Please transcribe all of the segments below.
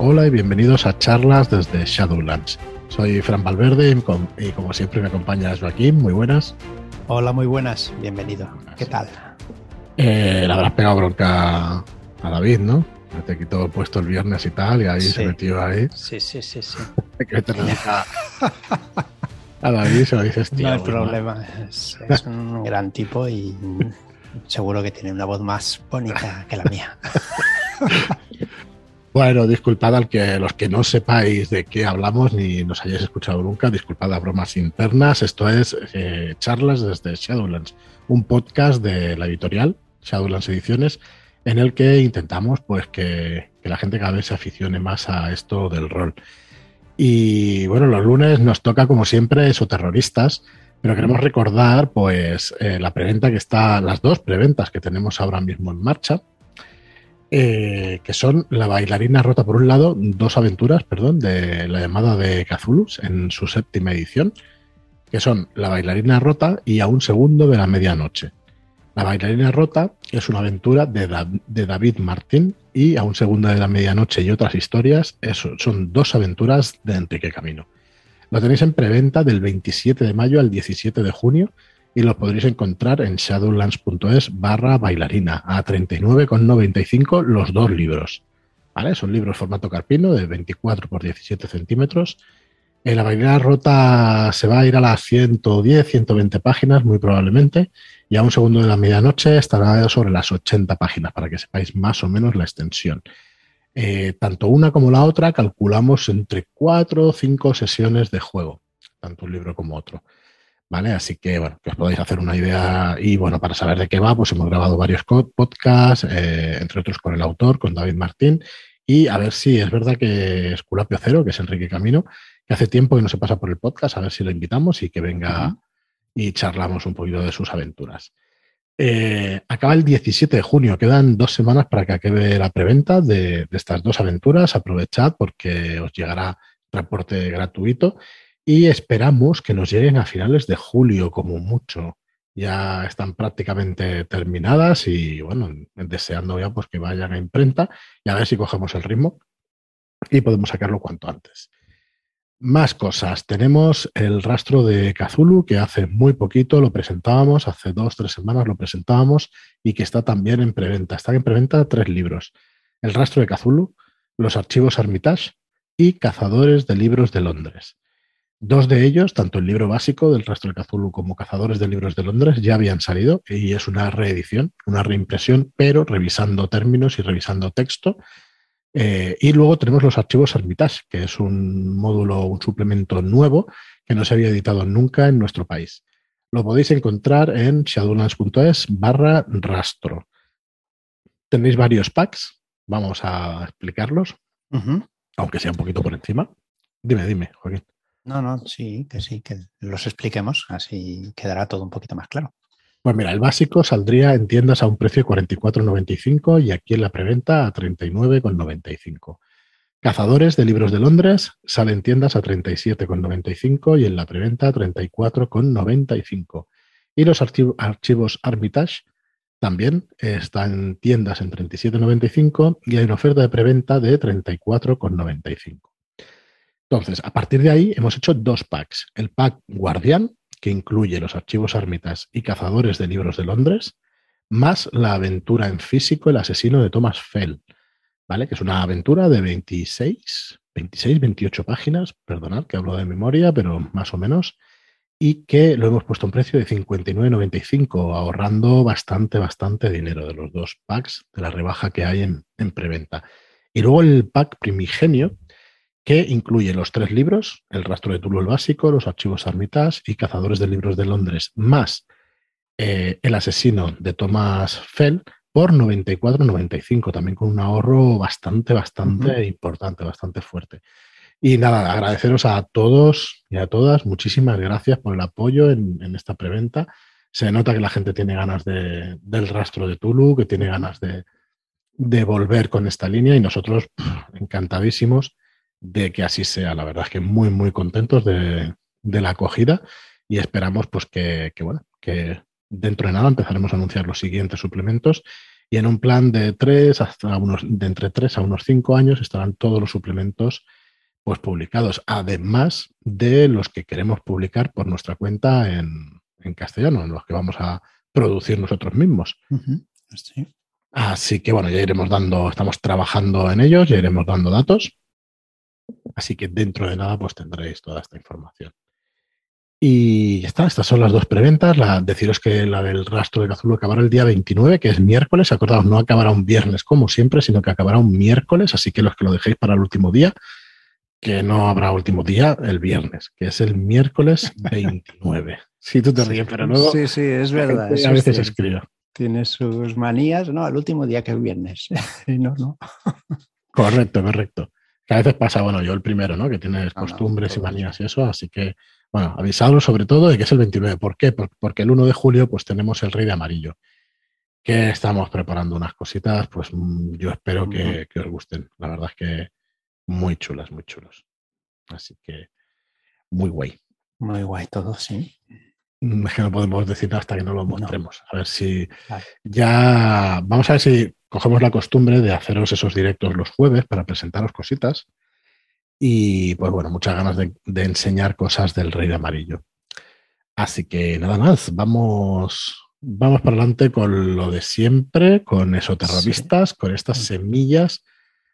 Hola y bienvenidos a charlas desde Shadowlands. Soy Fran Valverde y, como siempre me acompaña Joaquín. Muy buenas. Hola, muy buenas. Bienvenido. ¿Qué tal? Eh, le habrás pegado bronca a David, ¿no? Te quitó el puesto el viernes y tal, y ahí se metió ahí. Sí, sí, sí, sí. que te a, a David se lo dices, tío. No hay problema. Es, un gran tipo y seguro que tiene una voz más bonita que la mía. Bueno, disculpad al que los que no sepáis de qué hablamos ni nos hayáis escuchado nunca, disculpad las bromas internas. Esto es eh, charlas desde Shadowlands, un podcast de la editorial Shadowlands Ediciones, en el que intentamos pues que, la gente cada vez se aficione más a esto del rol. Y bueno, los lunes nos toca como siempre eso terroristas, pero queremos recordar pues eh, la preventa que está, las dos preventas que tenemos ahora mismo en marcha eh, que son La bailarina rota por un lado, dos aventuras, perdón, de la llamada de Cthulhu en su séptima edición, que son La bailarina rota y A un segundo de la medianoche. La bailarina rota es una aventura de, David Martín y A un segundo de la medianoche y otras historias son dos aventuras de Enrique Camino. Lo tenéis en preventa del 27 de mayo al 17 de junio y lo podréis encontrar en shadowlands.es barra bailarina a 39,95 los dos libros. ¿Vale? Son libros formato carpino de 24 por 17 centímetros. En la bailarina rota se va a ir a las 110, 120 páginas muy probablemente y a un segundo de la medianoche estará sobre las 80 páginas para que sepáis más o menos la extensión. Eh, tanto una como la otra calculamos entre 4 o 5 sesiones de juego, tanto un libro como otro. ¿Vale? Así que, bueno, que os podáis hacer una idea. Y bueno, para saber de qué va, pues hemos grabado varios podcasts, eh, entre otros con el autor, con David Martín. Y a ver si es verdad que Esculapio Cero, que es Enrique Camino, que hace tiempo que no se pasa por el podcast, a ver si lo invitamos y que venga y charlamos un poquito de sus aventuras. Eh, acaba el 17 de junio, quedan dos semanas para que acabe la preventa de, de estas dos aventuras. Aprovechad porque os llegará transporte gratuito y esperamos que nos lleguen a finales de julio como mucho. Ya están prácticamente terminadas y bueno, deseando ya pues que vayan a imprenta y a ver si cogemos el ritmo y podemos sacarlo cuanto antes. Más cosas. Tenemos el rastro de Kazulu, que hace muy poquito lo presentábamos, hace dos, tres semanas lo presentábamos y que está también en preventa. Están en preventa tres libros. El rastro de Kazulu, los archivos Armitage y Cazadores de Libros de Londres. Dos de ellos, tanto el libro básico del Rastro de Cthulhu como Cazadores de Libros de Londres, ya habían salido y es una reedición, una reimpresión, pero revisando términos y revisando texto. Eh, y luego tenemos los archivos Hermitage, que es un módulo, un suplemento nuevo que no se había editado nunca en nuestro país. Lo podéis encontrar en shadowlands.es barra rastro. Tenéis varios packs, vamos a explicarlos, aunque sea un poquito por encima. Dime, dime, Joaquín. No, no, sí, que sí, que los expliquemos, así quedará todo un poquito más claro. Pues mira, el básico saldría en tiendas a un precio de 44,95 y aquí en la preventa a 39,95. Cazadores de libros de Londres salen en tiendas a 37,95 y en la preventa a 34,95. Y los archivos Armitage también están en tiendas en 37,95 y hay una oferta de preventa de 34,95. Entonces, a partir de ahí hemos hecho dos packs. El pack Guardián, que incluye los archivos ármitas y cazadores de libros de Londres, más la aventura en físico El asesino de Thomas Fell, ¿vale? Que es una aventura de 26, 26, 28 páginas, perdonad que hablo de memoria, pero más o menos, y que lo hemos puesto a un precio de 59,95, ahorrando bastante, bastante dinero de los dos packs de la rebaja que hay en, en preventa. Y luego el pack primigenio, que incluye los tres libros, El rastro de Tulo el básico, Los archivos Armitage y Cazadores de libros de Londres, más eh, El asesino de Thomas Fell por 94,95, también con un ahorro bastante, bastante importante, bastante fuerte. Y nada, agradeceros a todos y a todas, muchísimas gracias por el apoyo en, esta preventa. Se nota que la gente tiene ganas de, del rastro de Tulu, que tiene ganas de, de volver con esta línea y nosotros encantadísimos de que así sea. La verdad es que muy, muy contentos de, la acogida y esperamos pues que, bueno, que dentro de nada empezaremos a anunciar los siguientes suplementos Y en un plan de tres hasta unos, de entre tres a unos cinco años estarán todos los suplementos pues, publicados, además de los que queremos publicar por nuestra cuenta en, en castellano, en los que vamos a producir nosotros mismos. Así que bueno, ya iremos dando, estamos trabajando en ellos, ya iremos dando datos. Así que dentro de nada, pues tendréis toda esta información. Y ya está, estas son las dos preventas. La, deciros que la del rastro de Cazulo acabará el día 29, que es miércoles. Acordaos, no acabará un viernes como siempre, sino que acabará un miércoles. Así que los que lo dejéis para el último día, que no habrá último día el viernes, que es el miércoles 29. Sí, tú te ríes, pero luego. Sí, sí, es verdad. A veces escribo. Tiene sus manías, ¿no? El último día que es viernes. no, no. correcto, correcto. Que a veces pasa, bueno, yo el primero, ¿no? Que tienes costumbres y manías y eso, así que, bueno, avisadlo sobre todo de que es el 29. ¿Por qué? Porque el 1 de julio, pues tenemos el Rey de Amarillo, que estamos preparando unas cositas, pues mm, yo espero que, que os gusten. La verdad es que muy chulas, muy chulos. Así que, muy guay. Muy guay todo, sí. Mm, es que no podemos decir hasta que no lo mostremos. A ver si ya. Vamos a ver si cogemos la costumbre de haceros esos directos los jueves para presentaros cositas. Y pues bueno, muchas ganas de, enseñar cosas del Rey de Amarillo. Así que nada más, vamos, vamos para adelante con lo de siempre, con esoterroristas, con estas semillas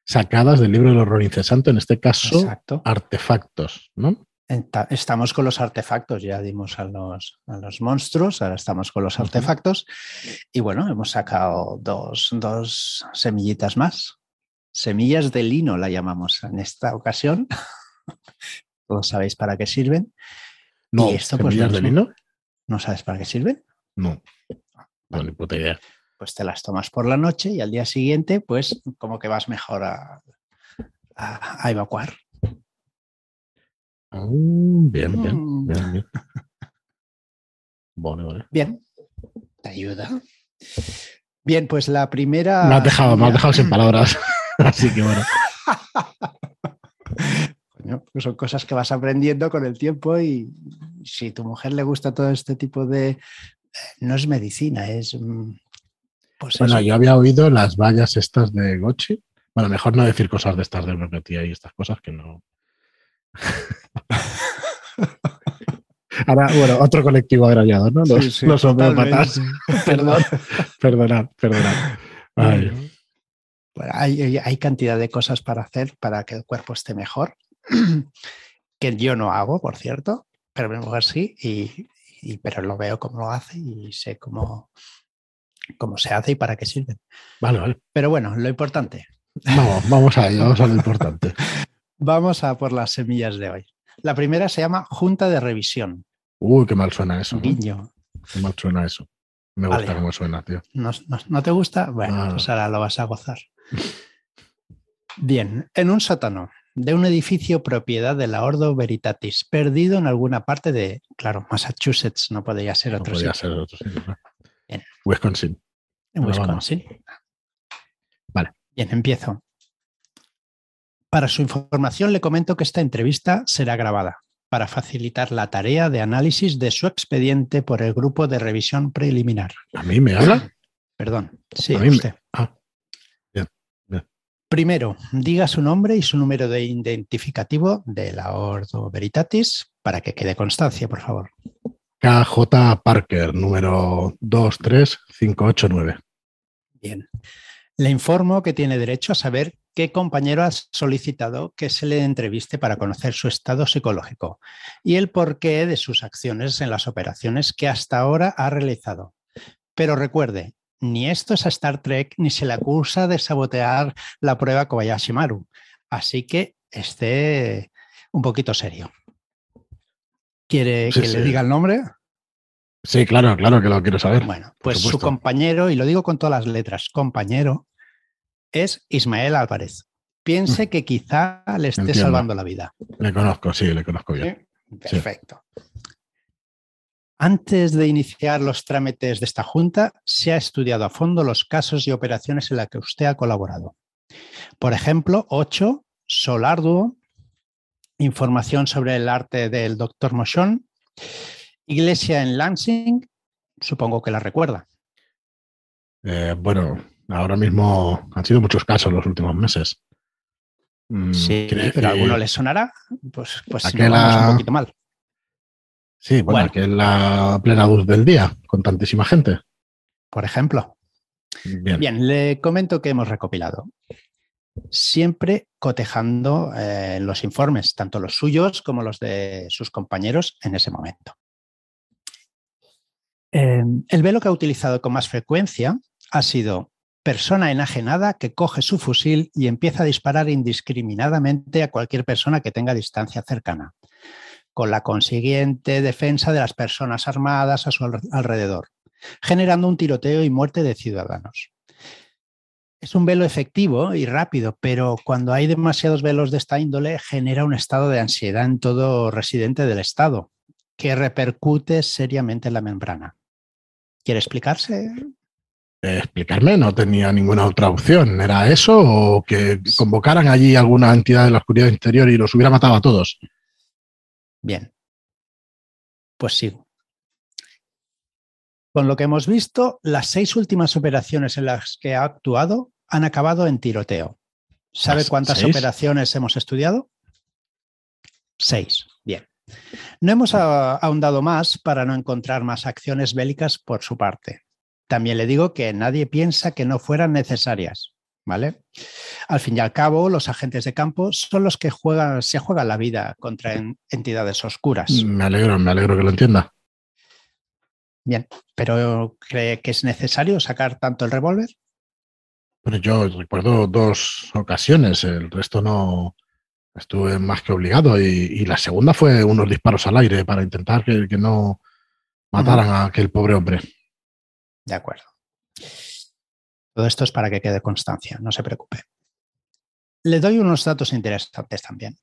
sacadas del libro del horror incesante, en este caso, artefactos, ¿no? Estamos con los artefactos, ya dimos a los, a los monstruos, ahora estamos con los artefactos. Y bueno, hemos sacado dos, dos semillitas más. Semillas de lino la llamamos en esta ocasión. Todos sabéis para qué sirven. No, esto, pues, semillas de lino. ¿No sabes para qué sirven? No, no, ni puta idea. Pues te las tomas por la noche y al día siguiente, pues como que vas mejor a, a evacuar. Mm, bien, bien, mm. bien, bien. Vale, Bien, te ayuda. Bien, pues la primera. Me has dejado, me has dejado sin palabras. Así que bueno. Pues son cosas que vas aprendiendo con el tiempo y si tu mujer le gusta todo este tipo de. Eh, no es medicina, es. Mm, pues bueno, yo había oído las vallas estas de Gochi. Bueno, mejor no decir cosas de estas de homeopatía y estas cosas que no. Ahora, bueno, otro colectivo agraviado, ¿no? Los, sí, Perdón, perdonad, perdonad. hay, cantidad de cosas para hacer para que el cuerpo esté mejor, que yo no hago, por cierto, pero mi mujer sí, y, pero lo veo cómo lo hace y sé cómo, cómo se hace y para qué sirve. Vale, vale. Pero bueno, lo importante. Vamos, vamos a vamos a lo importante. vamos a por las semillas de hoy. La primera se llama Junta de Revisión. Uy, qué mal suena eso. Guiño. Qué mal suena eso. Me gusta cómo suena, tío. ¿No, te gusta? Bueno, pues ahora lo vas a gozar. Bien, en un sótano de un edificio propiedad de la Ordo Veritatis, perdido en alguna parte de, claro, Massachusetts, no podría ser otro no podría ser otro sitio. Wisconsin. En Wisconsin. Vale. Bien, empiezo. Para su información le comento que esta entrevista será grabada para facilitar la tarea de análisis de su expediente por el grupo de revisión preliminar. ¿A mí me habla? Perdón, sí, a usted. Ah, Primero, diga su nombre y su número de identificativo de la Ordo Veritatis para que quede constancia, por favor. KJ Parker, número 23589. Bien. Le informo que tiene derecho a saber qué compañero ha solicitado que se le entreviste para conocer su estado psicológico y el porqué de sus acciones en las operaciones que hasta ahora ha realizado. Pero recuerde, ni esto es a Star Trek ni se le acusa de sabotear la prueba Kobayashi-Maru. Así que esté un poquito serio. ¿Quiere que le diga el nombre? Sí, claro, claro que lo quiero saber. Bueno, pues su compañero, y lo digo con todas las letras, compañero, es Ismael Álvarez. Piense mm. que quizá le esté salvando la vida. Le conozco, sí, le conozco bien. Perfecto. Antes de iniciar los trámites de esta junta, se ha estudiado a fondo los casos y operaciones en las que usted ha colaborado. Por ejemplo, 8, Solarduo, información sobre el arte del doctor Moshon, Iglesia en Lansing, supongo que la recuerda. Eh, bueno, ahora mismo han sido muchos casos los últimos meses. Mm, sí, pero a alguno le sonará, pues, pues un poquito mal. Sí, bueno, que es la plena luz del día, con tantísima gente. Por ejemplo. Bien, le comento que hemos recopilado. Siempre cotejando eh, los informes, tanto los suyos como los de sus compañeros en ese momento. Em, el velo que ha utilizado con más frecuencia ha sido persona enajenada que coge su fusil y empieza a disparar indiscriminadamente a cualquier persona que tenga distancia cercana, con la consiguiente defensa de las personas armadas a su alrededor, generando un tiroteo y muerte de ciudadanos. Es un velo efectivo y rápido, pero cuando hay demasiados velos de esta índole genera un estado de ansiedad en todo residente del Estado, que repercute seriamente en la membrana. ¿Quiere explicarse? Explicarme, no tenía ninguna otra opción. ¿Era eso o que convocaran allí alguna entidad de la oscuridad interior y los hubiera matado a todos? Bien. Pues sí. Con lo que hemos visto, las seis últimas operaciones en las que ha actuado han acabado en tiroteo. ¿Sabe cuántas operaciones hemos estudiado? Seis. Bien. No hemos ahondado más para no encontrar más acciones bélicas por su parte. También le digo que nadie piensa que no fueran necesarias. ¿Vale? Al fin y al cabo, los agentes de campo son los que juegan, se juegan la vida contra entidades oscuras. Me alegro, me alegro que lo entienda. Bien, pero ¿cree que es necesario sacar tanto el revólver? Bueno, yo recuerdo dos ocasiones, el resto no, Estuve más que obligado y, la segunda fue unos disparos al aire para intentar que, no mataran a aquel pobre hombre. De acuerdo. Todo esto es para que quede constancia, no se preocupe. Le doy unos datos interesantes también.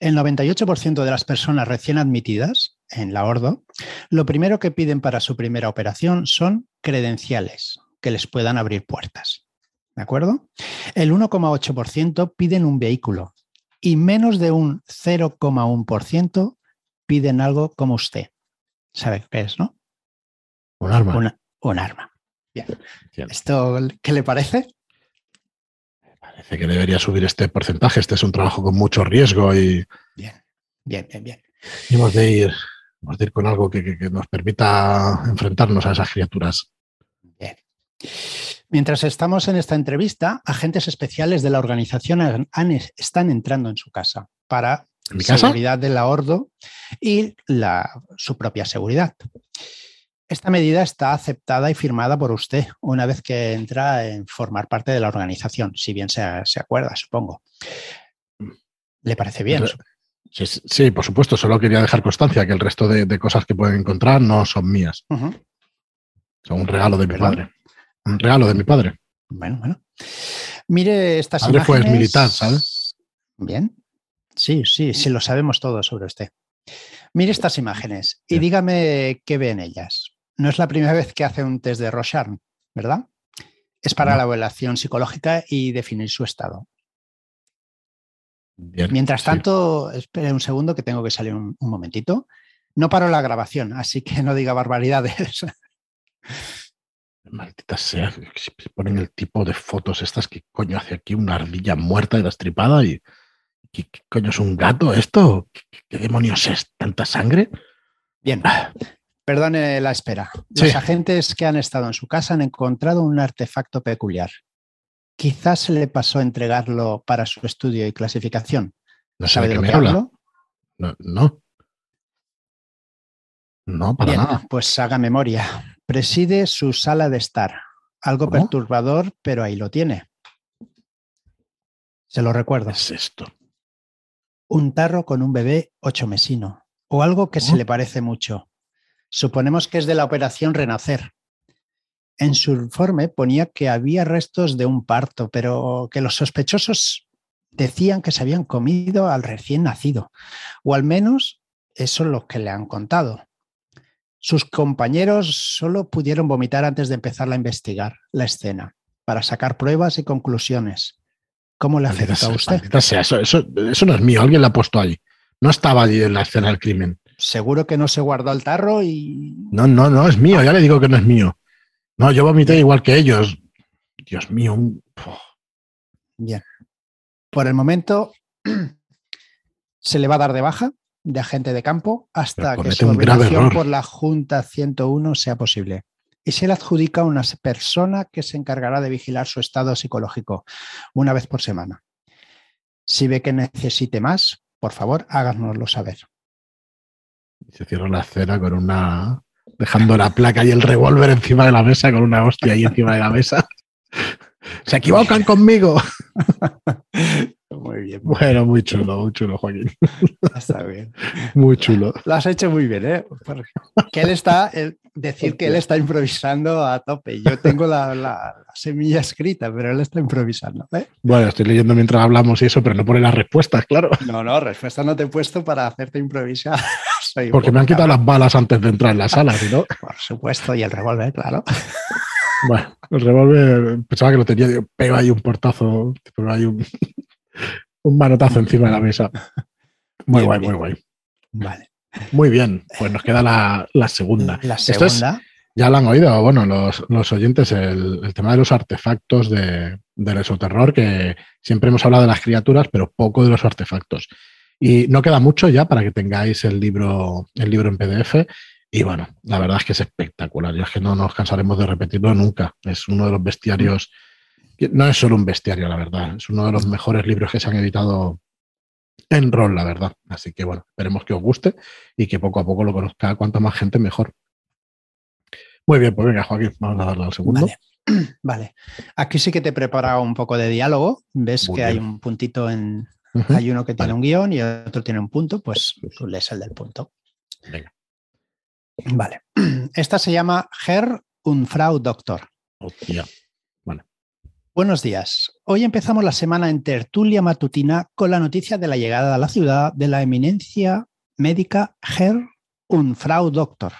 El 98% de las personas recién admitidas en la Ordo, lo primero que piden para su primera operación son credenciales que les puedan abrir puertas. ¿De acuerdo? El 1,8% piden un vehículo y menos de un 0,1% piden algo como usted. ¿Sabe qué es, no? Un arma. Un arma. Bien. ¿Esto qué le parece? Parece que debería subir este porcentaje. Este es un trabajo con mucho riesgo y. Bien, bien, bien, bien. hemos de ir, hemos de ir con algo que nos permita enfrentarnos a esas criaturas. Bien. Mientras estamos en esta entrevista, agentes especiales de la organización están entrando en su casa para la seguridad del ahorro y su propia seguridad. Esta medida está aceptada y firmada por usted una vez que entra en formar parte de la organización, si bien se, acuerda, supongo. ¿Le parece bien? Sí, por supuesto. Solo quería dejar constancia que el resto de, cosas que pueden encontrar no son mías. Son un regalo de mi padre. Un regalo de mi padre. Bueno, bueno. Mire estas padre fue militar, ¿sabes? Bien. Sí, sí, sí, lo sabemos todo sobre usted. Mire estas imágenes y dígame qué ve en ellas. No es la primera vez que hace un test de Rorschach, ¿verdad? Es para la evaluación psicológica y definir su estado. Bien, Mientras tanto, espere un segundo que tengo que salir un, un momentito. No paro la grabación, así que no diga barbaridades. Maldita sea, se ponen el tipo de fotos estas que coño hace aquí una ardilla muerta y destripada y ¿qué, coño es un gato esto? ¿Qué, demonios es? ¿Tanta sangre? Bien, ah. Perdone la espera. Los agentes que han estado en su casa han encontrado un artefacto peculiar. Quizás se le pasó a entregarlo para su estudio y clasificación. ¿No sabe de lo que habla? No, no. No, para nada. Pues haga memoria. Preside su sala de estar. Algo perturbador, pero ahí lo tiene. Se lo recuerdo. es esto? Un tarro con un bebé ocho mesino, o algo que se le parece mucho. Suponemos que es de la operación Renacer. En su informe ponía que había restos de un parto, pero que los sospechosos decían que se habían comido al recién nacido, o al menos eso es lo que le han contado. Sus compañeros solo pudieron vomitar antes de empezar a investigar la escena, para sacar pruebas y conclusiones. ¿Cómo le afecta a usted? eso, no es mío, alguien la ha puesto allí. No estaba allí en la escena del crimen. Seguro que no se guardó el tarro y... No, no, no, es mío, ya le digo que no es mío. No, yo vomité igual que ellos. Dios mío, un... Bien. Por el momento se le va a dar de baja de agente de campo hasta que su ordenación por la Junta 101 sea posible. Y se le adjudica a una persona que se encargará de vigilar su estado psicológico una vez por semana. Si ve que necesite más, por favor, háganoslo saber. Se cierra la escena con una. dejando la placa y el revólver encima de la mesa, con una hostia ahí encima de la mesa. ¡Se equivocan conmigo! Muy bien. Bueno, muy chulo, muy chulo, Joaquín. Está bien. Muy chulo. Lo has hecho muy bien, ¿eh? Que él está, decir que él está improvisando a tope. Yo tengo la, semilla escrita, pero él está improvisando. ¿eh? Bueno, estoy leyendo mientras hablamos y eso, pero no pone las respuestas, claro. No, no, respuestas no te he puesto para hacerte improvisar. Porque me han quitado las balas antes de entrar en la sala, ¿no? Por supuesto, y el revólver, claro. Bueno, el revólver pensaba que lo tenía, digo, pego ahí un portazo, pero hay un, un manotazo encima de la mesa. Muy guay, muy guay. Vale. Muy bien, pues nos queda la, segunda. La segunda. ya lo han oído, bueno, los, oyentes, el, tema de los artefactos de, del esoterror, que siempre hemos hablado de las criaturas, pero poco de los artefactos. Y no queda mucho ya para que tengáis el libro, el libro en PDF. Y bueno, la verdad es que es espectacular. Y es que no nos cansaremos de repetirlo nunca. Es uno de los bestiarios. No es solo un bestiario, la verdad. Es uno de los mejores libros que se han editado en rol, la verdad. Así que bueno, esperemos que os guste y que poco a poco lo conozca cuanto más gente mejor. Muy bien, pues venga, Joaquín, vamos a darle al segundo. Vale. Aquí sí que te he preparado un poco de diálogo. Ves que hay un puntito en. Hay uno que tiene un guion y otro tiene un punto, pues tú lees el del punto. Venga. Vale. Esta se llama Herr und Frau Doctor. Buenos días. Hoy empezamos la semana en tertulia matutina con la noticia de la llegada a la ciudad de la eminencia médica Herr und Frau Doctor.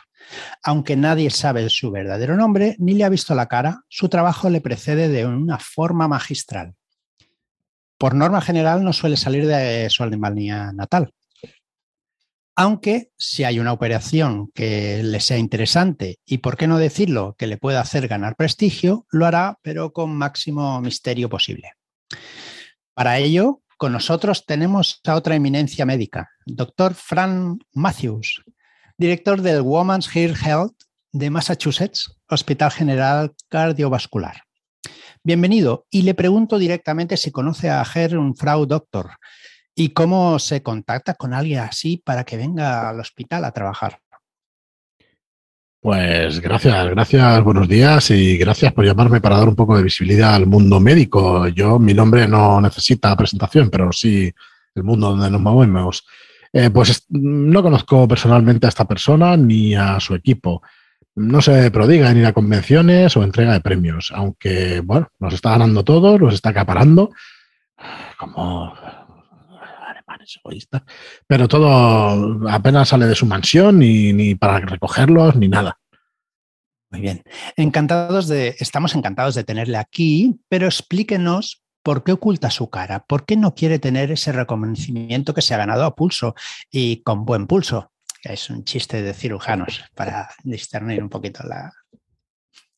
Aunque nadie sabe su verdadero nombre ni le ha visto la cara, su trabajo le precede de una forma magistral. Por norma general no suele salir de su Alemania natal, aunque si hay una operación que le sea interesante y, por qué no decirlo, que le pueda hacer ganar prestigio, lo hará, pero con máximo misterio posible. Para ello, con nosotros tenemos a otra eminencia médica, doctor Frank Matthews, director del Women's Health Health de Massachusetts, Hospital General Cardiovascular. Bienvenido y le pregunto directamente si conoce a Herrn Frau Doctor, ¿Y cómo se contacta con alguien así para que venga al hospital a trabajar? Pues gracias, gracias, buenos días y gracias por llamarme para dar un poco de visibilidad al mundo médico. Yo, mi nombre no necesita presentación, pero sí el mundo donde nos movemos. Eh, pues no conozco personalmente a esta persona ni a su equipo. No se prodiga en ir a convenciones o entrega de premios, aunque, bueno, nos está ganando todo, nos está acaparando, como egoísta, pero todo apenas sale de su mansión ni, ni para recogerlos ni nada. Muy bien. Encantados de, estamos encantados de tenerle aquí, pero explíquenos por qué oculta su cara, por qué no quiere tener ese reconocimiento que se ha ganado a pulso y con buen pulso. Es un chiste de cirujanos para discernir un poquito la,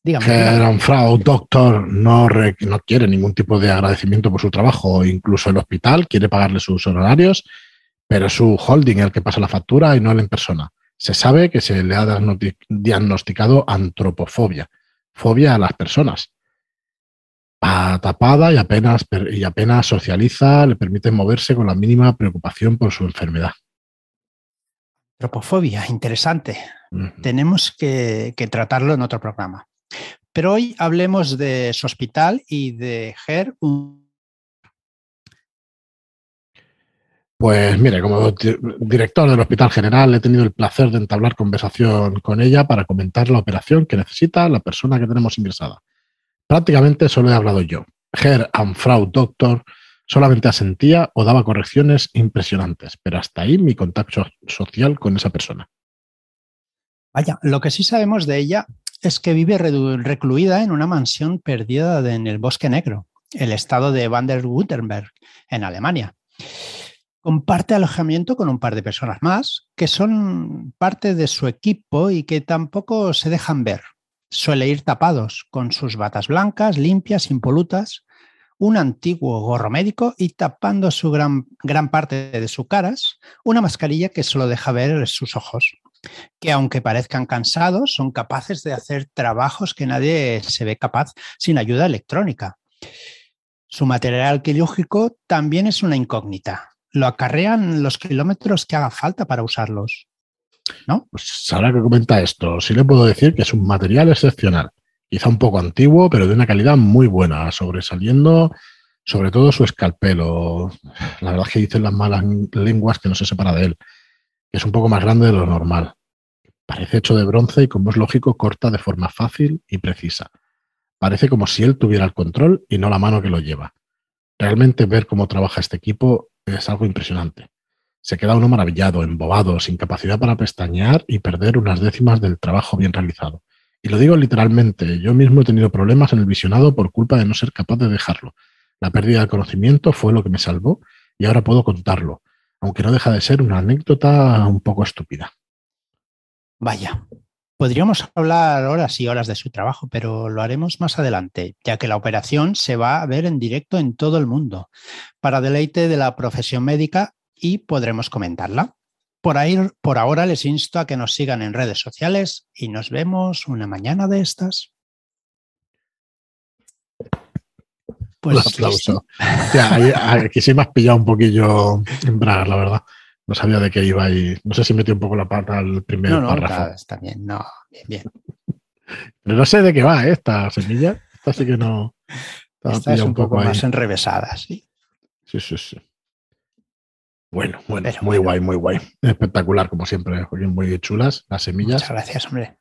Dígame. Frau Doctor no, no quiere ningún tipo de agradecimiento por su trabajo, incluso el hospital quiere pagarle sus honorarios, pero es su holding el que pasa la factura y no él en persona. Se sabe que se le ha diagnosticado antropofobia, fobia a las personas. Va tapada y apenas, y apenas socializa, le permite moverse con la mínima preocupación por su enfermedad. Antropofobia, interesante. Tenemos que tratarlo en otro programa. Pero hoy hablemos de su hospital y de Ger. Pues mire, como director del Hospital General he tenido el placer de entablar conversación con ella para comentar la operación que necesita la persona que tenemos ingresada. Prácticamente solo he hablado yo. Herr and Frau Doctor solamente asentía o daba correcciones impresionantes, pero hasta ahí mi contacto social con esa persona. Vaya, lo que sí sabemos de ella es que vive recluida en una mansión perdida en el Bosque Negro, el estado de Baden-Württemberg, en Alemania. Comparte alojamiento con un par de personas más que son parte de su equipo y que tampoco se dejan ver. Suele ir tapados con sus batas blancas, limpias, impolutas, un antiguo gorro médico y tapando su gran, gran parte de sus caras, una mascarilla que solo deja ver sus ojos, que aunque parezcan cansados, son capaces de hacer trabajos que nadie se ve capaz sin ayuda electrónica. Su material quirúrgico también es una incógnita. Lo acarrean los kilómetros que haga falta para usarlos. ¿No? Pues ahora que comenta esto, sí le puedo decir que es un material excepcional. Quizá un poco antiguo, pero de una calidad muy buena, sobresaliendo sobre todo su escalpelo. La verdad es que dicen las malas lenguas que no se separa de él. Es un poco más grande de lo normal. Parece hecho de bronce y, como es lógico, corta de forma fácil y precisa. Parece como si él tuviera el control y no la mano que lo lleva. Realmente ver cómo trabaja este equipo es algo impresionante. Se queda uno maravillado, embobado, sin capacidad para pestañear y perder unas décimas del trabajo bien realizado. Y lo digo literalmente, yo mismo he tenido problemas en el visionado por culpa de no ser capaz de dejarlo. La pérdida de conocimiento fue lo que me salvó y ahora puedo contarlo, aunque no deja de ser una anécdota un poco estúpida. Vaya, Podríamos hablar horas y horas de su trabajo, pero lo haremos más adelante, ya que la operación se va a ver en directo en todo el mundo, para deleite de la profesión médica y podremos comentarla. Por, ahí, por ahora les insto a que nos sigan en redes sociales y nos vemos una mañana de estas. Pues un aplauso. aquí sí me has pillado un poquillo en bragas, la verdad. No sabía de qué iba y no sé si metí un poco la pata al primer no, no, párrafo. Está, bien, no, bien, bien. Pero no sé de qué va ¿eh? esta semilla. Esta sí que no. Esta es un, poco, más enrevesada, sí. Sí, sí, sí. Bueno, bueno, muy guay, muy guay. Espectacular, como siempre, muy chulas las semillas. Muchas gracias, hombre.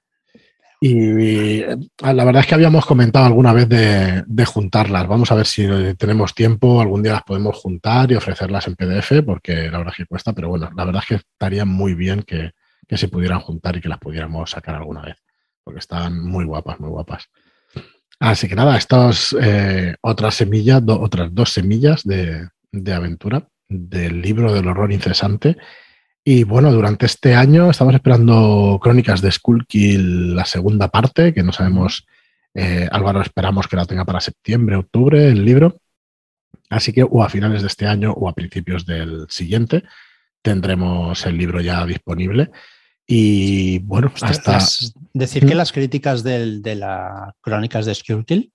Y, la verdad es que habíamos comentado alguna vez de, juntarlas. Vamos a ver si tenemos tiempo, algún día las podemos juntar y ofrecerlas en PDF, porque la verdad es que cuesta, pero bueno, la verdad es que estaría muy bien que, se pudieran juntar y que las pudiéramos sacar alguna vez, porque están muy guapas, muy guapas. Así que nada, estas eh, otras semillas, otras dos semillas de, de aventura del libro del horror incesante y bueno, durante este año estamos esperando Crónicas de Skullkill, la segunda parte, que no sabemos, eh, Álvaro esperamos que la tenga para septiembre, octubre, el libro. Así que o a finales de este año o a principios del siguiente tendremos el libro ya disponible. Y bueno, hasta... decir que las críticas de las Crónicas de Skullkill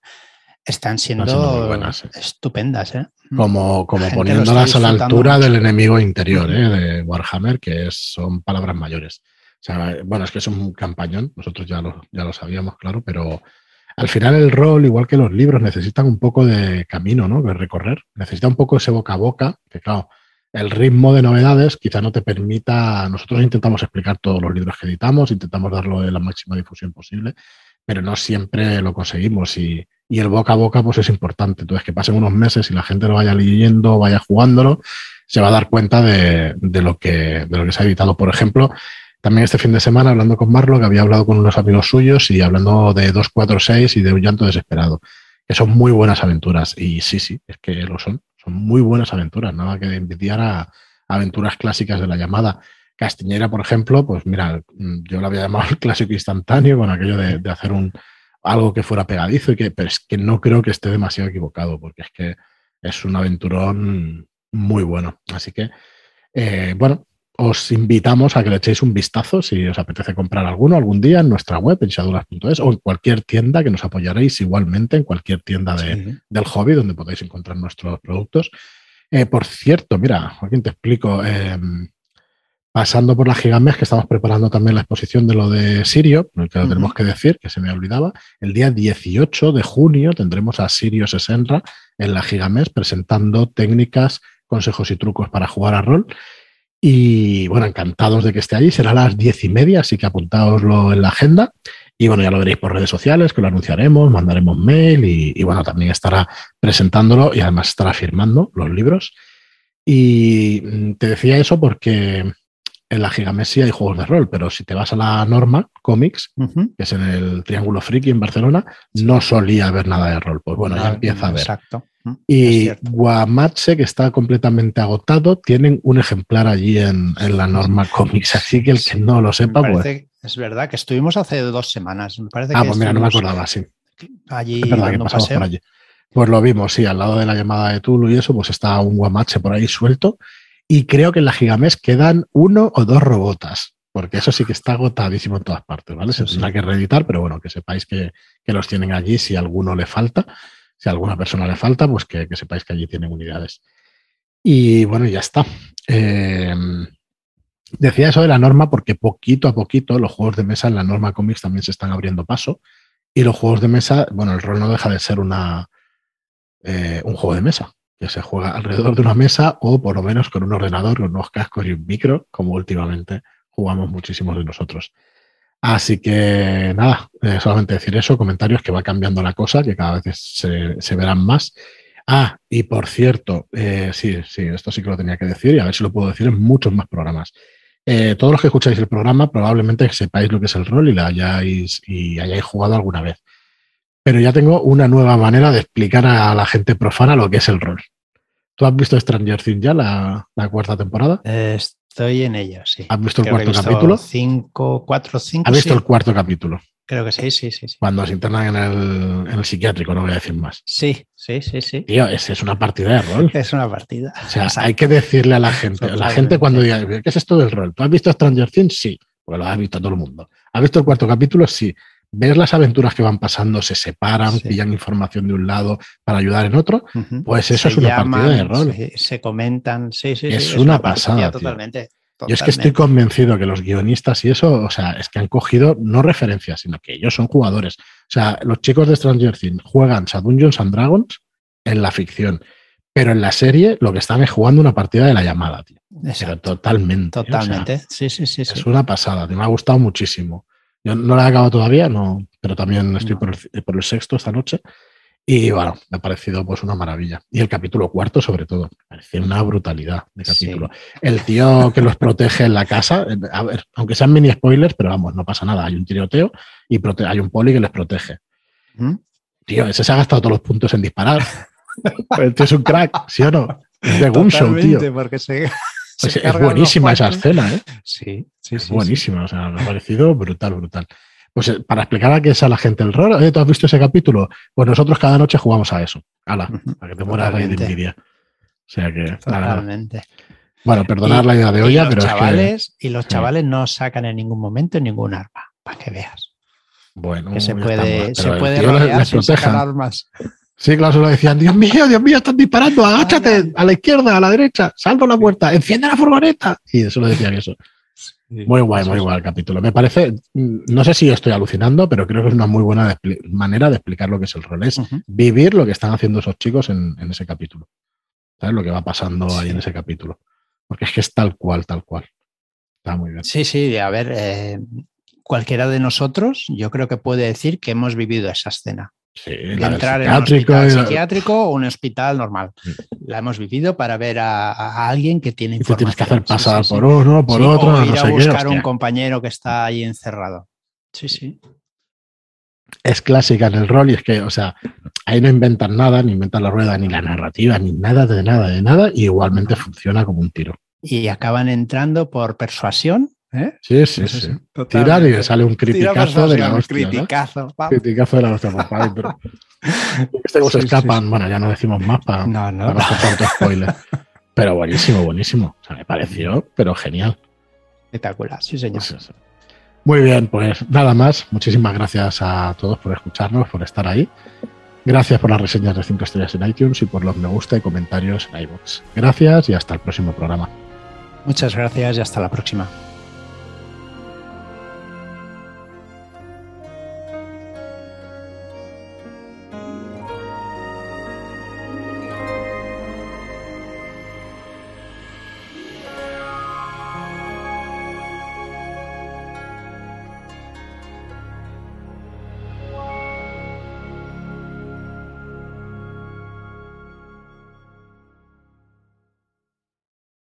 están siendo, buenas, estupendas. ¿eh? Como, como poniéndolas a la altura del enemigo interior ¿eh? de Warhammer, que son palabras mayores. bueno, es que es un campañón, nosotros ya lo, ya lo sabíamos, claro, pero al final el rol, igual que los libros, necesitan un poco de camino, ¿no? De recorrer. Necesita un poco ese boca a boca, que claro, el ritmo de novedades quizá no te permita. Nosotros intentamos explicar todos los libros que editamos, intentamos darlo de la máxima difusión posible, pero no siempre lo conseguimos y, el boca a boca pues es importante. Entonces, que pasen unos meses y la gente lo vaya leyendo, vaya jugándolo, se va a dar cuenta de, lo, que, de lo que se ha editado. Por ejemplo, también este fin de semana, hablando con Marlo, que había hablado con unos amigos suyos y hablando de 246 y de un llanto desesperado, que son muy buenas aventuras. Y sí, sí, es que lo son. Son muy buenas aventuras, nada que envidiar a aventuras clásicas de la llamada. Castiñera, por ejemplo, pues mira, yo lo había llamado el clásico instantáneo con aquello de, hacer un algo que fuera pegadizo y que, pero es que no creo que esté demasiado equivocado, porque es que es un aventurón muy bueno. Así que, eh, bueno, os invitamos a que le echéis un vistazo si os apetece comprar alguno algún día en nuestra web, en shadulas.es, o en cualquier tienda que nos apoyaréis igualmente, en cualquier tienda del hobby donde podéis encontrar nuestros productos. Eh, por cierto, mira, aquí te explico. Em, pasando por la Gigamesh, que estamos preparando también la exposición de lo de Sirio, que lo tenemos que decir, que se me olvidaba. El día 18 de junio tendremos a Sirio Sesenra en la Gigamesh presentando técnicas, consejos y trucos para jugar a rol. Y bueno, encantados de que esté allí. Será a las diez y media, así que apuntaoslo en la agenda. Y bueno, ya lo veréis por redes sociales, que lo anunciaremos, mandaremos mail y, y bueno, también estará presentándolo y además estará firmando los libros. Y mm, te decía eso porque en la Gigamesia hay juegos de rol, pero si te vas a la norma, cómics, que es en el Triángulo Friki en Barcelona, no solía haber nada de rol. Pues bueno, ya empieza a haber. Exacto. Y Guamache, que está completamente agotado, tienen un ejemplar allí en, la norma cómics. Así que el que no lo sepa, pues. Es verdad que estuvimos hace dos semanas. Me parece ah, que pues mira, no me acordaba, sí. Allí Es verdad que pasamos por allí. Pues lo vimos, sí, al lado de la llamada de Tulu y eso, pues está un guamache por ahí suelto. Y creo que en la Gigamés quedan uno o dos robotas, porque eso sí que está agotadísimo en todas partes, ¿vale? Se tendrá que reeditar, pero bueno, que sepáis que, que los tienen allí si a alguno le falta. Si a alguna persona le falta, pues que, que sepáis que allí tienen unidades. Y bueno, ya está. Eh, decía eso de la norma porque poquito a poquito los juegos de mesa en la norma cómics también se están abriendo paso. Y los juegos de mesa, bueno, el rol no deja de ser una, eh, un juego de mesa, que se juega alrededor de una mesa o por lo menos con un ordenador, con unos cascos y un micro, como últimamente jugamos muchísimos de nosotros. Así que nada, eh, solamente decir eso, comentarios que va cambiando la cosa, que cada vez se, se verán más. Ah, y por cierto, eh, sí, sí, esto sí que lo tenía que decir y a ver si lo puedo decir en muchos más programas. Eh, todos los que escucháis el programa probablemente sepáis lo que es el rol y, la hayáis, y hayáis jugado alguna vez. Pero ya tengo una nueva manera de explicar a la gente profana lo que es el rol. ¿Tú has visto Stranger Things ya, la, la cuarta temporada? Eh, Estoy en ello, sí. ¿Has visto el Creo cuarto capítulo? Cinco, cuatro, cinco. ¿Has visto sí. el cuarto capítulo? Creo que sí, sí, sí. Sí, Cuando se internan en el, en el psiquiátrico, no voy a decir más. sí, sí, sí. sí. Tío, ese es una partida de rol. Es una partida. O sea, hay que decirle a la gente, la gente cuando diga, ¿qué es esto del rol? ¿Tú has visto Stranger Things? Sí, porque lo has visto todo el mundo. ¿Has visto el cuarto capítulo? Sí. ¿Ves las aventuras que van pasando? Se separan, Sí. pillan información de un lado para ayudar en otro. Pues eso Se es una partida de rol. Se, se comentan, sí, sí. Es sí, una partida pasada, tío. Totalmente. Yo es que estoy convencido que los guionistas y eso, o sea, es que han cogido no referencias, sino que ellos son jugadores. O sea, los chicos de Stranger Things juegan a Dungeons and Dragons en la ficción, pero en la serie lo que están es jugando una partida de la llamada, tío. Pero totalmente. o sea, totalmente. sí, sí, sí. sí. Es una pasada, tío, me ha gustado muchísimo. Yo no la he acabado todavía, no, pero también estoy No. por, el, por el sexto esta noche. Y bueno, me ha parecido pues una maravilla. Y el capítulo cuarto, sobre todo, me parece una brutalidad de Sí. capítulo. El tío que los protege en la casa, a ver, aunque sean mini spoilers, pero vamos, no pasa nada. Hay un tiroteo y hay un poli que les protege. ¿Mm? Tío, ese se ha gastado todos los puntos en disparar. el tío es un crack, ¿sí o no? Es de Gunshow, tío. Porque se, se es buenísima esa escena, ¿eh? Sí, sí, Es sí. buenísima, o sea, me ha parecido brutal, brutal. Pues eh, para explicar a qué es a la gente el rol, ¿eh? ¿tú has visto ese capítulo? Pues nosotros cada noche jugamos a eso. Hala, Ujú, para que te mueras de envidia. O sea que, nada. Totalmente. Bueno, perdonar Y- la idea de olla, pero es que, chavales, Y los Sí. chavales no sacan en ningún momento ningún arma, para que veas. bueno, Que se puede, estamos. se puede rodear sin sacar armas. Sí, claro, se lo decían, Dios mío, Dios mío, están disparando, agáchate, a la izquierda, a la derecha, salva la puerta, enciende la furgoneta. Y eso lo decían eso. Muy guay, muy guay el capítulo. Me parece, mm, no sé si estoy alucinando, pero creo que es una muy buena de manera de explicar lo que es el rol. Es vivir lo que están haciendo esos chicos en, en ese capítulo. ¿Sabes? Lo que va pasando ahí Sí. en ese capítulo. Porque es que es tal cual, tal cual. Está muy bien. Sí, sí, a ver, eh, cualquiera de nosotros yo creo que puede decir que hemos vivido esa escena. Sí, entrar en un hospital la- psiquiátrico o un hospital normal. La hemos vivido para ver a, a alguien que tiene información. tienes que hacer pasar sí, sí. por uno, por otro, o no ir sé a qué. buscar un compañero que está ahí encerrado. Sí, sí. Es clásica en el rol y es que, o sea, ahí no inventan nada, ni inventan la rueda, ni la narrativa, ni nada de nada, de nada, y igualmente funciona como un tiro. Y acaban entrando por persuasión. ¿Eh? Sí, sí, Eso sí. totalmente. y le sale un criticazo de la hostia. ¿no? criticazo, pam. Criticazo de la hostia, por favor, pero. Este cómo se Sí, sí, escapan, bueno, ya no decimos más para No, no. no hacer tanto spoiler. Pero buenísimo, buenísimo. O sea, me pareció, pero genial. Espectacular, sí, señor. Pues. Muy bien, pues nada más. Muchísimas gracias a todos por escucharnos, por estar ahí. Gracias por las reseñas de 5 estrellas en iTunes y por los me gusta y comentarios en iVoox. Gracias y hasta el próximo programa. Muchas gracias y hasta la próxima.